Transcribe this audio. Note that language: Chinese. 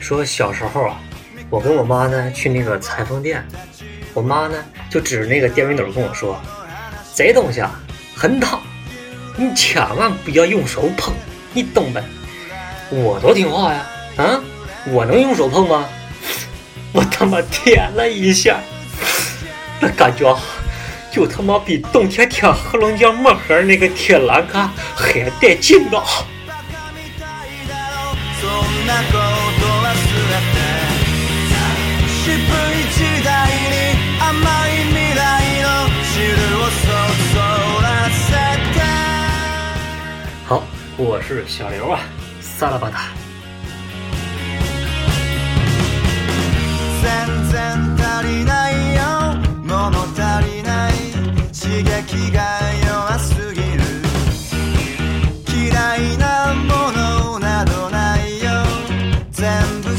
说小时候啊我跟我妈呢去那个裁缝店我妈呢就指着那个电熨斗跟我说这东西啊很烫你千万不要用手碰你懂呗。我多听话呀啊我能用手碰吗？我他妈舔了一下。那感觉就他妈比冬天贴黑龙江漠河那个铁栏杆还带劲道。好，我是小刘啊，萨拉巴达。激が弱すぎる。嫌いなものなどないよ。全部